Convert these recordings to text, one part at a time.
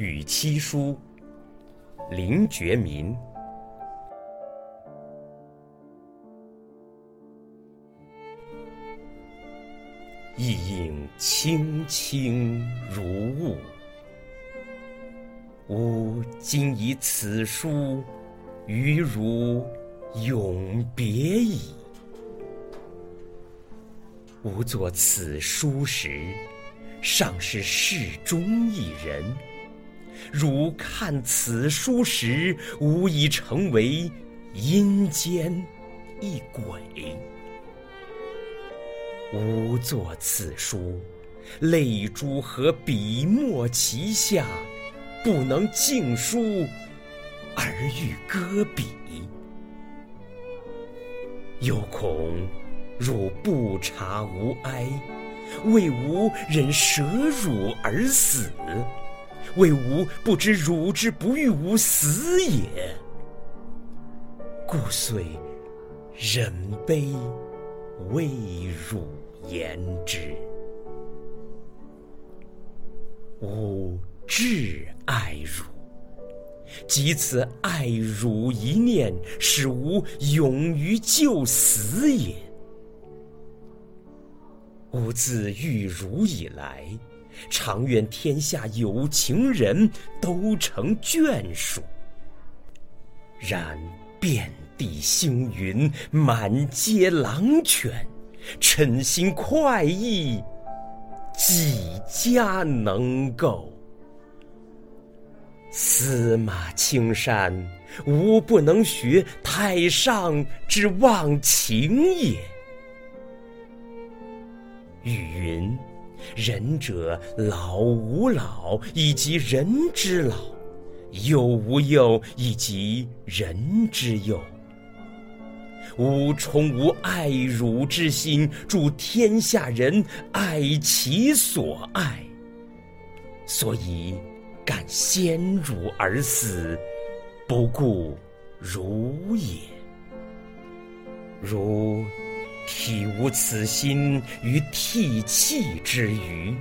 与妻书，林觉民。意映轻轻如雾，吾今以此书与汝永别矣。吾作此书时，尚是世中一人；汝看此书时，吾已成为阴间一鬼。吾作此书，泪珠和笔墨齐下，不能尽书而欲搁笔，又恐。汝不察吾哀，为吾忍舍汝而死，为吾不知汝之不欲吾死也，故遂忍悲为汝言之。吾挚爱汝，即此爱汝一念，使吾勇于就死也。吾自遇汝以来，常愿天下有情人都成眷属。然遍地星云，满街狼犬，嗔心快意，几家能够？司马青山，吾不能学太上之忘情也。语云：“仁者老吾老，以及人之老；幼吾幼，以及人之幼。”吾充吾爱汝之心，助天下人爱其所爱，所以敢先汝而死，不顾汝也。汝。体无此心于涕泣之余，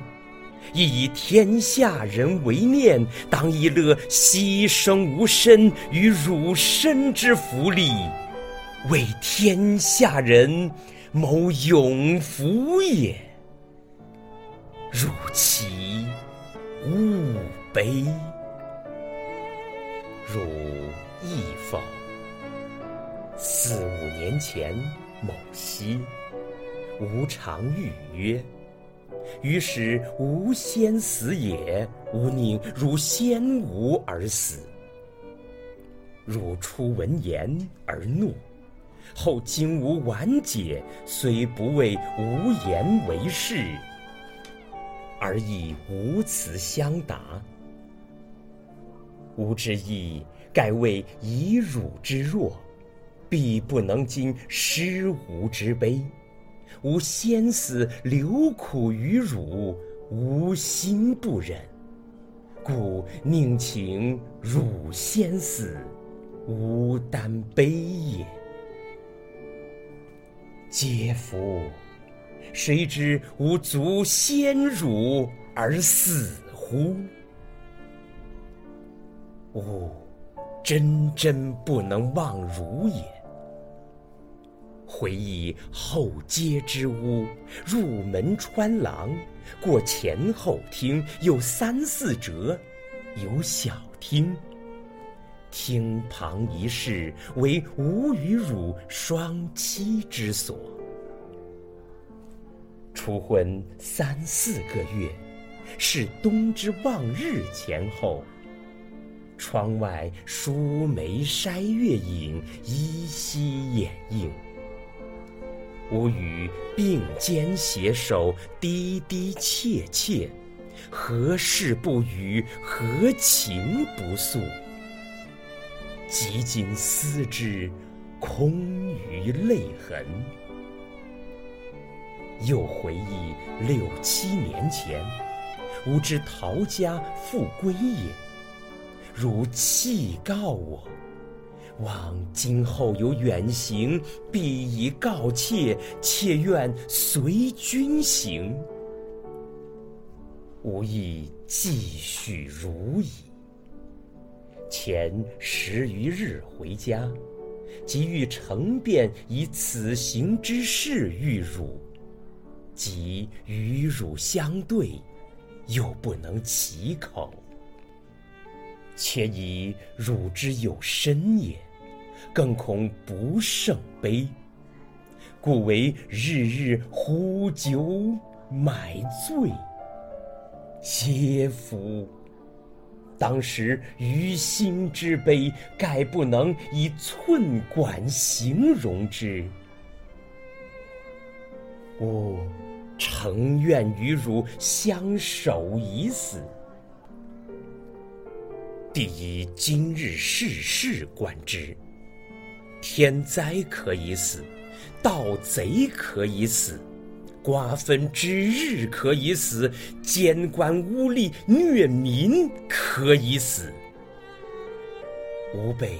亦以天下人为念，当以乐牺牲吾身于汝身之福利，为天下人谋永福也。汝其勿悲，汝亦？四五年前。某夕，吾常欲曰：“于是吾先死也，吾宁如先吾而死。”汝初闻言而怒，后经吾婉解，虽不为无言为是，而亦无辞相答。吾之意，盖为以汝之弱。必不能经失吾之悲，吾先死留苦于汝，吾心不忍，故宁请汝先死，吾担悲也。嗟夫！谁知吾足先汝而死乎？吾真真不能忘汝也。回忆后街之屋，入门穿廊，过前后厅，有三四折，有小厅。厅旁一室为吾与汝双栖之所。初婚三四个月，是冬之望日前后。窗外疏梅筛月影，依稀掩映。吾与并肩携手，低低切切，何事不语？何情不诉？及今思之，空余泪痕。又回忆六七年前，吾之陶家复归也，如弃告我。望今后有远行，必以告切，切愿随君行。吾亦继续如矣。前十余日回家，即欲成便以此行之事遇汝，即与汝相对，又不能启口。且以汝之有身也，更恐不胜悲，故为日日呼酒买醉。嗟夫！当时于心之悲，概不能以寸管形容之。吾诚愿与汝相守以死。帝以今日世事观之，天灾可以死，盗贼可以死。瓜分之日可以死，奸官污吏虐民可以死。吾辈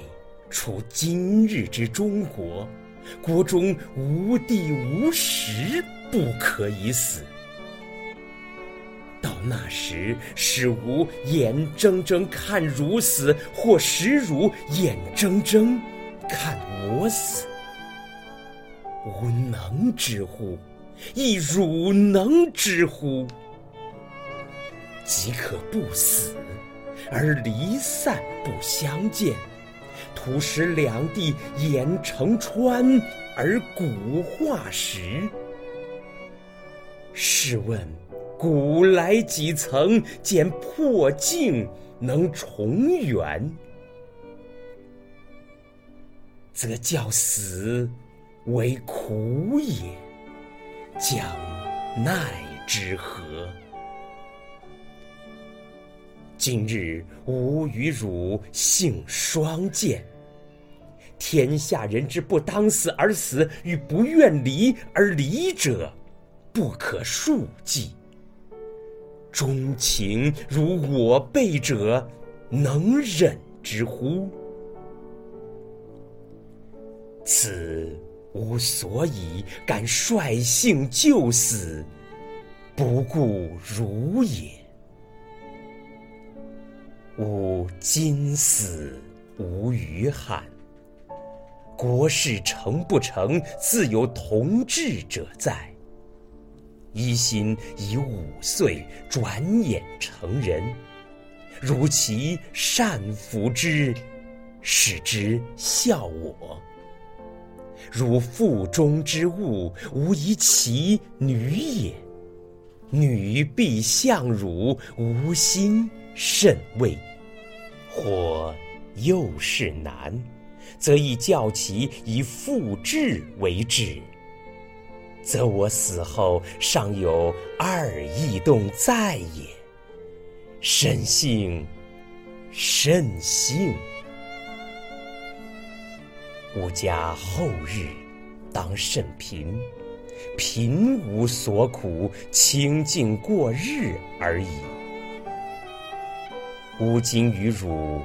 处今日之中国，国中无地无时不可以死。那时，使吾眼睁睁看汝死，或使汝眼睁睁看我死，吾能之乎？亦汝能之乎？即可不死，而离散不相见，徒使两地眼成川而骨化石。试问，古来几曾见破镜能重圆？则教死为苦也。将奈之何？今日吾与汝性双见，天下人之不当死而死，与不愿离而离者，不可数计。钟情如我辈者，能忍之乎？此。吾所以敢率性就死，不顾汝也。吾今死无余憾。国事成不成，自有同志者在。一心以五岁，转眼成人。如其善抚之，使之效我。汝腹中之物，无疑其女也。女必向汝，无心甚慰。或幼是男，则亦教其以父志为之。则我死后尚有二异动在也。甚幸，甚幸。吾家后日当甚贫，贫无所苦，清静过日而已。吾今与汝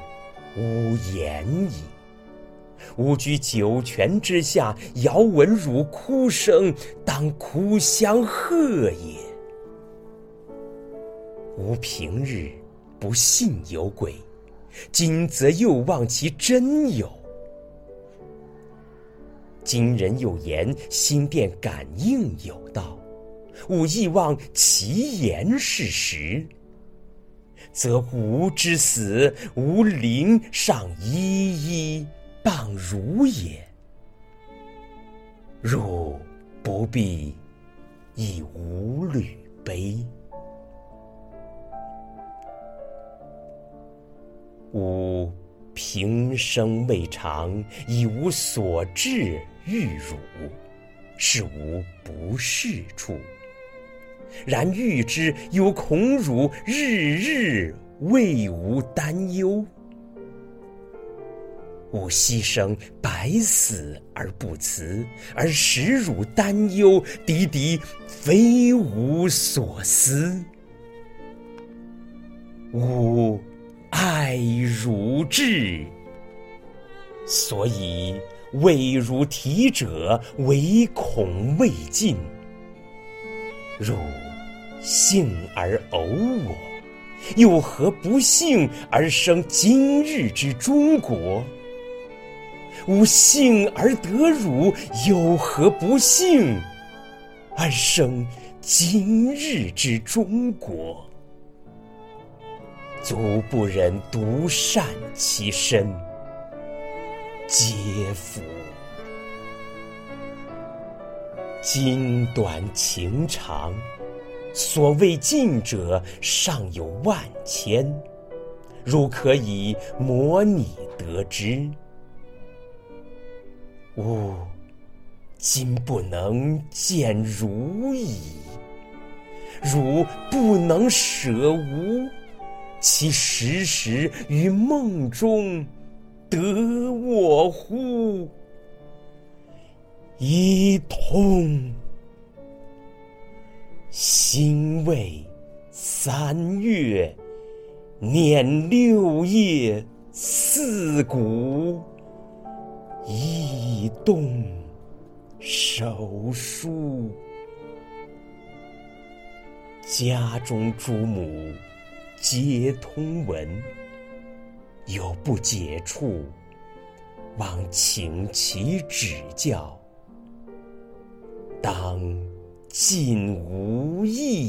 无言矣。吾居九泉之下，遥闻汝哭声，当哭相和也。吾平日不信有鬼，今则又望其真有。今人有言心电感应有道，吾亦望其言是实。则吾之死，吾灵尚一一傍汝也。汝不必以无虑悲。吾平生未尝以无所至。遇汝，是无不适处。然遇之，又恐汝日日为吾担忧。吾牺牲百死而不辞，而使汝担忧，敌敌非吾所思。吾爱汝至，所以。畏如体者，唯恐未尽。汝幸而偶我，又何不幸而生今日之中国？吾幸而得汝，有何不幸而生今日之中国？足不忍独善其身，嗟夫！今短情长，所谓近者尚有万千，汝可以模拟得知。吾今不能见汝矣，汝不能舍吾，其时时于梦中得我乎？一通，心未三月，念六夜四鼓。一动手书，家中诸母皆通文，有不解处，望请其指教。当尽无益，